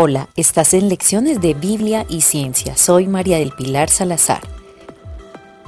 Hola, estás en Lecciones de Biblia y Ciencia. Soy María del Pilar Salazar.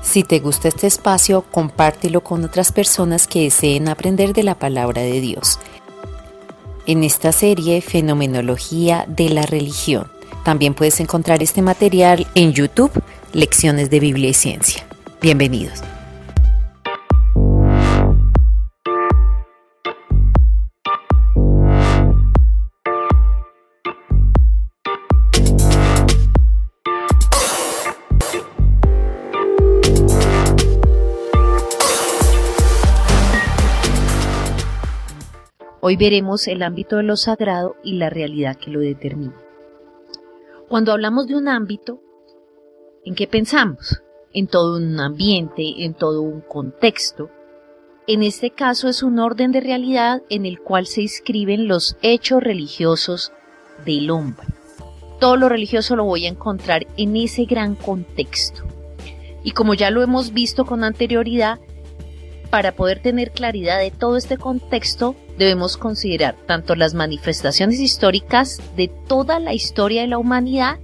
Si te gusta este espacio, compártelo con otras personas que deseen aprender de la palabra de Dios. En esta serie, Fenomenología de la Religión. También puedes encontrar este material en YouTube, Lecciones de Biblia y Ciencia. Bienvenidos. Hoy veremos el ámbito de lo sagrado y la realidad que lo determina. Cuando hablamos de un ámbito, ¿en qué pensamos? En todo un ambiente, en todo un contexto. En este caso es un orden de realidad en el cual se inscriben los hechos religiosos del hombre. Todo lo religioso lo voy a encontrar en ese gran contexto. Y como ya lo hemos visto con anterioridad, para poder tener claridad de todo este contexto, debemos considerar tanto las manifestaciones históricas de toda la historia de la humanidad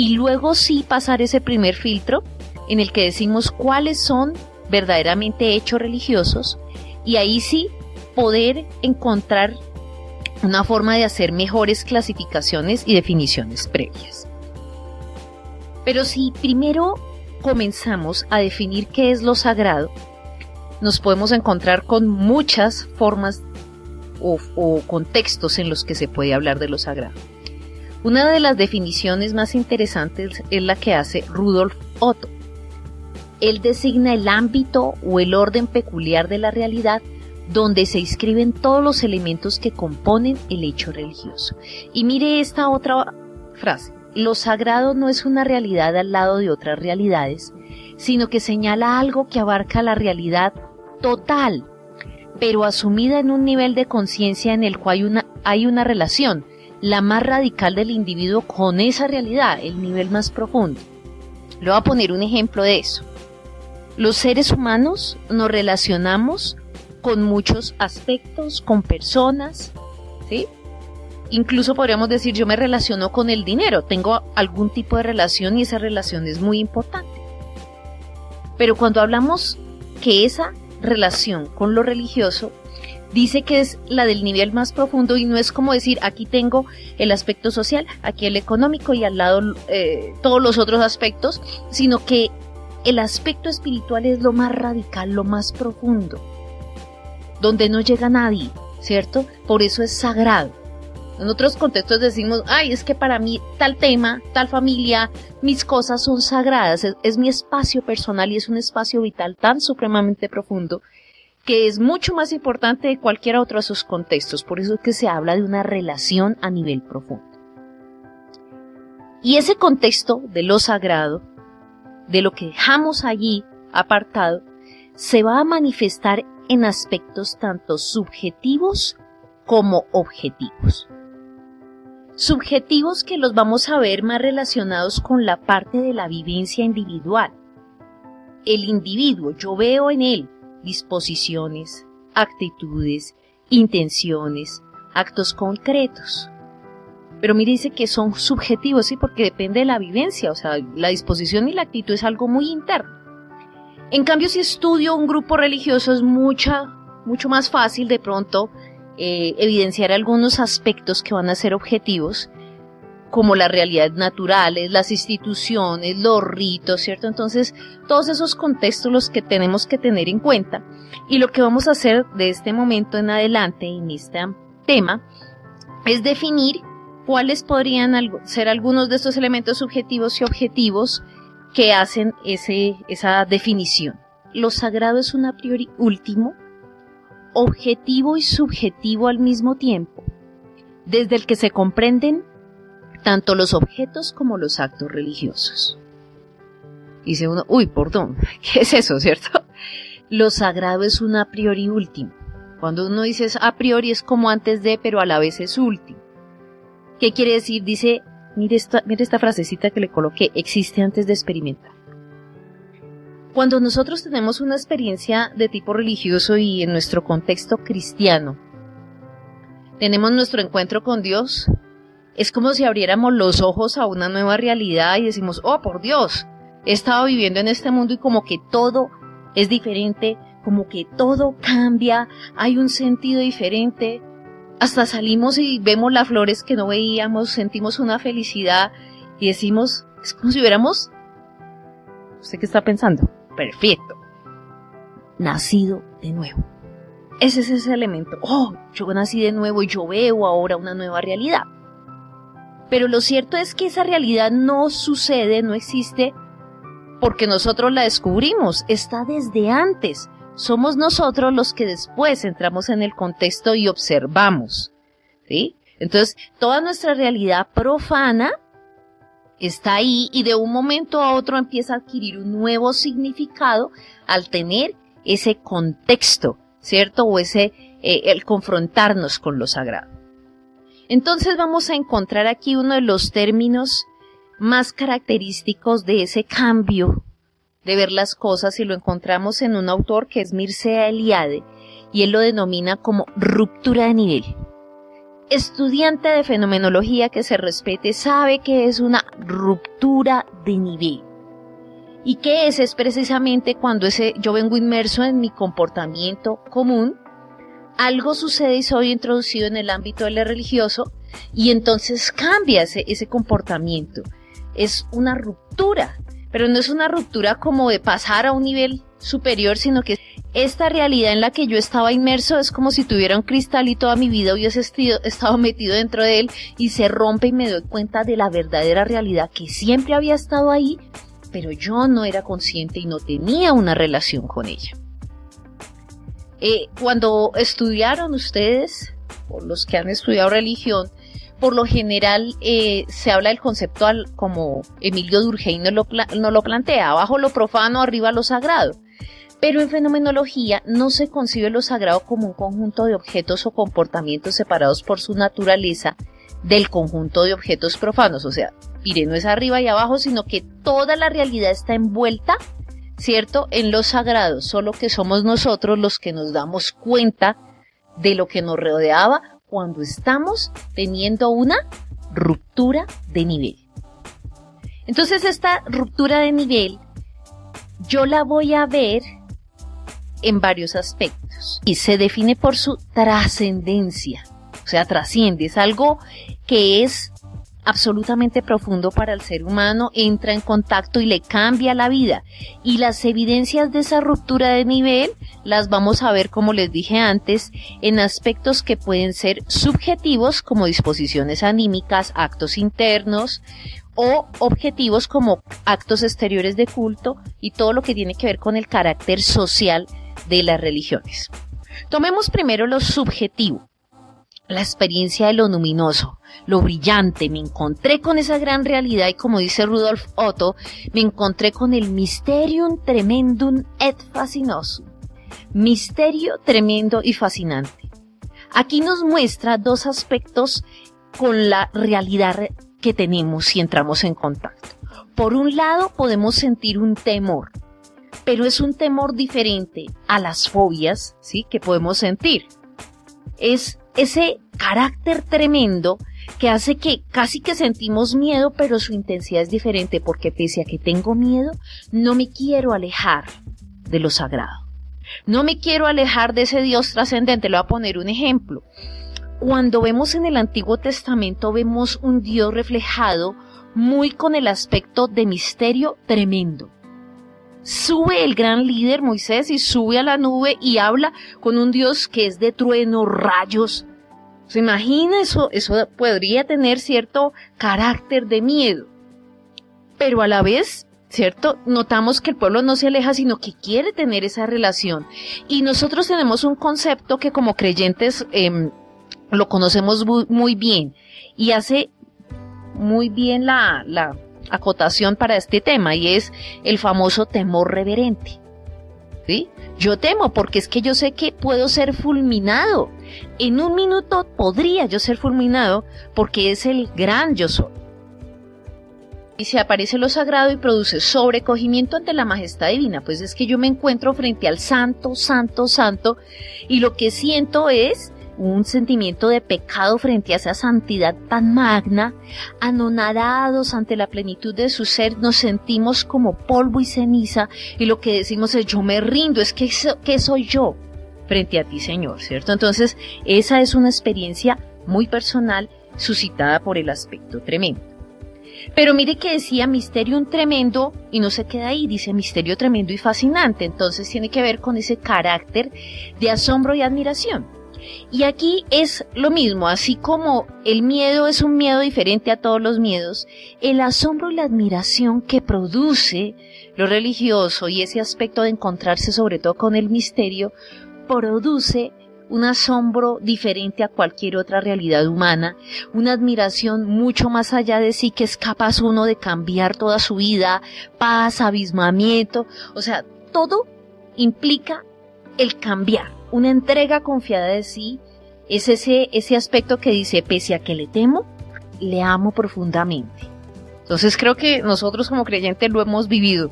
y luego sí pasar ese primer filtro en el que decimos cuáles son verdaderamente hechos religiosos y ahí sí poder encontrar una forma de hacer mejores clasificaciones y definiciones previas. Pero si primero comenzamos a definir qué es lo sagrado, nos podemos encontrar con muchas formas o, contextos en los que se puede hablar de lo sagrado. Una de las definiciones más interesantes es la que hace Rudolf Otto. Él designa el ámbito o el orden peculiar de la realidad donde se inscriben todos los elementos que componen el hecho religioso. Y mire esta otra frase. Lo sagrado no es una realidad al lado de otras realidades, sino que señala algo que abarca la realidad total, pero asumida en un nivel de conciencia en el cual hay una, hay una relación, la más radical del individuo con esa realidad, el nivel más profundo. Le voy a poner un ejemplo de eso. Los seres humanos nos relacionamos con muchos aspectos, con personas, ¿sí? Incluso podríamos decir, yo me relaciono con el dinero, tengo algún tipo de relación y esa relación es muy importante. Pero cuando hablamos que esa relación con lo religioso, dice que es la del nivel más profundo y no es como decir aquí tengo el aspecto social, aquí el económico y al lado eh, todos los otros aspectos, sino que el aspecto espiritual es lo más radical, lo más profundo, donde no llega nadie, ¿cierto? Por eso es sagrado. En otros contextos decimos, ay, es que para mí tal tema, tal familia, mis cosas son sagradas, es, mi espacio personal y es un espacio vital tan supremamente profundo que es mucho más importante de cualquier otro de sus contextos. Por eso es que se habla de una relación a nivel profundo. Y ese contexto de lo sagrado, de lo que dejamos allí apartado, se va a manifestar en aspectos tanto subjetivos como objetivos subjetivos que los vamos a ver más relacionados con la parte de la vivencia individual. El individuo, yo veo en él disposiciones, actitudes, intenciones, actos concretos. Pero mire, dice que son subjetivos, sí, porque depende de la vivencia, o sea, la disposición y la actitud es algo muy interno. En cambio, si estudio un grupo religioso es mucha, mucho más fácil de pronto eh, evidenciar algunos aspectos que van a ser objetivos, como las realidades naturales, las instituciones, los ritos, ¿cierto? Entonces, todos esos contextos los que tenemos que tener en cuenta. Y lo que vamos a hacer de este momento en adelante en este tema es definir cuáles podrían ser algunos de estos elementos subjetivos y objetivos que hacen ese, esa definición. Lo sagrado es un a priori último, objetivo y subjetivo al mismo tiempo, desde el que se comprenden tanto los objetos como los actos religiosos. Dice uno, uy, perdón, ¿qué es eso, cierto? Lo sagrado es un a priori último. Cuando uno dice a priori es como antes de, pero a la vez es último. ¿Qué quiere decir? Dice, mire esta, mire esta frasecita que le coloqué, existe antes de experimentar. Cuando nosotros tenemos una experiencia de tipo religioso y en nuestro contexto cristiano, tenemos nuestro encuentro con Dios, es como si abriéramos los ojos a una nueva realidad y decimos, oh, por Dios, he estado viviendo en este mundo y como que todo es diferente, como que todo cambia, hay un sentido diferente. Hasta salimos y vemos las flores que no veíamos, sentimos una felicidad y decimos, es como si hubiéramos... ¿Usted qué está pensando? perfecto. Nacido de nuevo. Ese es ese elemento. Oh, yo nací de nuevo y yo veo ahora una nueva realidad. Pero lo cierto es que esa realidad no sucede, no existe porque nosotros la descubrimos, está desde antes. Somos nosotros los que después entramos en el contexto y observamos. ¿Sí? Entonces, toda nuestra realidad profana está ahí y de un momento a otro empieza a adquirir un nuevo significado al tener ese contexto, ¿cierto? O ese, eh, el confrontarnos con lo sagrado. Entonces vamos a encontrar aquí uno de los términos más característicos de ese cambio de ver las cosas y lo encontramos en un autor que es Mircea Eliade y él lo denomina como ruptura de nivel estudiante de fenomenología que se respete sabe que es una ruptura de nivel. ¿Y qué es? Es precisamente cuando ese, yo vengo inmerso en mi comportamiento común, algo sucede y soy introducido en el ámbito del religioso y entonces cambia ese, ese comportamiento. Es una ruptura, pero no es una ruptura como de pasar a un nivel superior, sino que esta realidad en la que yo estaba inmerso es como si tuviera un cristal y toda mi vida hubiese estado metido dentro de él y se rompe y me doy cuenta de la verdadera realidad que siempre había estado ahí, pero yo no era consciente y no tenía una relación con ella. Eh, cuando estudiaron ustedes, por los que han estudiado religión, por lo general eh, se habla del concepto como Emilio Durkheim no lo, no lo plantea, abajo lo profano, arriba lo sagrado. Pero en fenomenología no se concibe lo sagrado como un conjunto de objetos o comportamientos separados por su naturaleza del conjunto de objetos profanos. O sea, mire, no es arriba y abajo, sino que toda la realidad está envuelta, ¿cierto?, en lo sagrado, solo que somos nosotros los que nos damos cuenta de lo que nos rodeaba cuando estamos teniendo una ruptura de nivel. Entonces esta ruptura de nivel yo la voy a ver en varios aspectos y se define por su trascendencia. O sea, trasciende, es algo que es absolutamente profundo para el ser humano, entra en contacto y le cambia la vida. Y las evidencias de esa ruptura de nivel las vamos a ver, como les dije antes, en aspectos que pueden ser subjetivos como disposiciones anímicas, actos internos, o objetivos como actos exteriores de culto y todo lo que tiene que ver con el carácter social de las religiones. Tomemos primero lo subjetivo, la experiencia de lo luminoso, lo brillante. Me encontré con esa gran realidad y como dice Rudolf Otto, me encontré con el mysterium tremendum et fascinosum. Misterio tremendo y fascinante. Aquí nos muestra dos aspectos con la realidad que tenemos si entramos en contacto. Por un lado, podemos sentir un temor, pero es un temor diferente a las fobias, ¿sí? Que podemos sentir. Es ese carácter tremendo que hace que casi que sentimos miedo, pero su intensidad es diferente porque pese a que tengo miedo, no me quiero alejar de lo sagrado. No me quiero alejar de ese Dios trascendente. Le voy a poner un ejemplo. Cuando vemos en el Antiguo Testamento, vemos un Dios reflejado muy con el aspecto de misterio tremendo sube el gran líder Moisés y sube a la nube y habla con un Dios que es de trueno, rayos. ¿Se imagina eso? Eso podría tener cierto carácter de miedo. Pero a la vez, ¿cierto? Notamos que el pueblo no se aleja, sino que quiere tener esa relación. Y nosotros tenemos un concepto que como creyentes em, lo conocemos muy, bien y hace muy bien la, la acotación para este tema y es el famoso temor reverente. ¿Sí? Yo temo porque es que yo sé que puedo ser fulminado. En un minuto podría yo ser fulminado porque es el gran yo soy. y se aparece lo sagrado y produce sobrecogimiento ante la majestad divina. Pues es que yo me encuentro frente al santo, santo, santo y lo que siento es un sentimiento de pecado frente a esa santidad tan magna, anonadados ante la plenitud de su ser, nos sentimos como polvo y ceniza y lo que decimos es yo me rindo, es que ¿qué soy yo frente a ti Señor, ¿cierto? Entonces esa es una experiencia muy personal suscitada por el aspecto tremendo. Pero mire que decía misterio tremendo y no se queda ahí, dice misterio tremendo y fascinante. Entonces tiene que ver con ese carácter de asombro y admiración. Y aquí es lo mismo, así como el miedo es un miedo diferente a todos los miedos, el asombro y la admiración que produce lo religioso y ese aspecto de encontrarse sobre todo con el misterio, produce un asombro diferente a cualquier otra realidad humana, una admiración mucho más allá de sí que es capaz uno de cambiar toda su vida, paz, abismamiento, o sea, todo implica el cambiar, una entrega confiada de sí, es ese, ese aspecto que dice, pese a que le temo, le amo profundamente. Entonces creo que nosotros como creyentes lo hemos vivido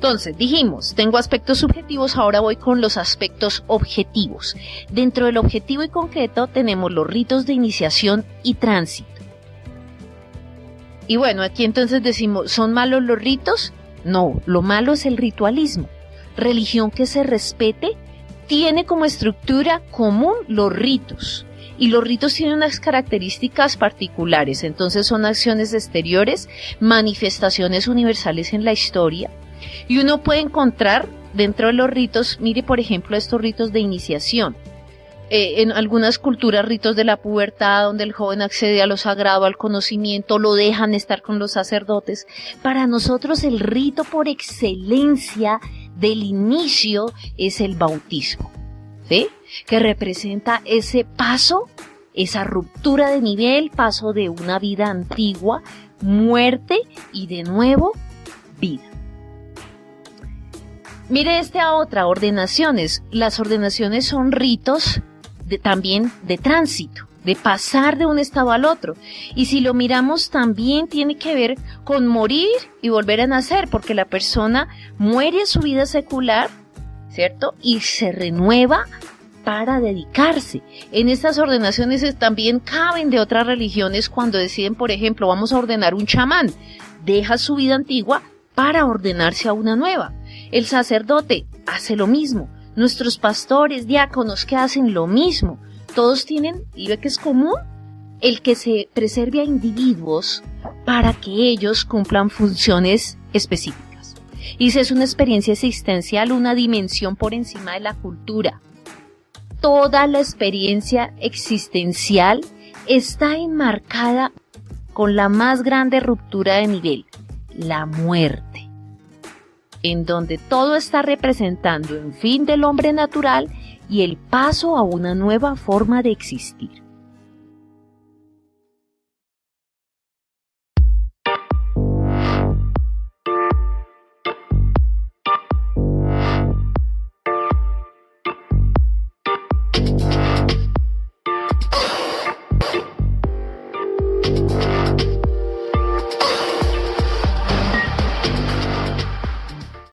entonces, dijimos, tengo aspectos subjetivos, ahora voy con los aspectos objetivos. Dentro del objetivo y concreto tenemos los ritos de iniciación y tránsito. Y bueno, aquí entonces decimos, ¿son malos los ritos? No, lo malo es el ritualismo. Religión que se respete tiene como estructura común los ritos. Y los ritos tienen unas características particulares, entonces son acciones exteriores, manifestaciones universales en la historia, y uno puede encontrar dentro de los ritos, mire por ejemplo estos ritos de iniciación. Eh, en algunas culturas ritos de la pubertad, donde el joven accede a lo sagrado, al conocimiento, lo dejan estar con los sacerdotes. Para nosotros el rito por excelencia del inicio es el bautismo, ¿sí? Que representa ese paso, esa ruptura de nivel, paso de una vida antigua, muerte y de nuevo vida. Mire esta otra, ordenaciones. Las ordenaciones son ritos también de tránsito, de pasar de un estado al otro. Y si lo miramos también tiene que ver con morir y volver a nacer, porque la persona muere su vida secular, ¿cierto? Y se renueva para dedicarse. En estas ordenaciones también caben de otras religiones cuando deciden, por ejemplo, vamos a ordenar un chamán. Deja su vida antigua para ordenarse a una nueva. El sacerdote hace lo mismo. Nuestros pastores, diáconos que hacen lo mismo. Todos tienen, y ve que es común, el que se preserve a individuos para que ellos cumplan funciones específicas. Y si es una experiencia existencial, una dimensión por encima de la cultura. Toda la experiencia existencial está enmarcada con la más grande ruptura de nivel, la muerte en donde todo está representando el fin del hombre natural y el paso a una nueva forma de existir.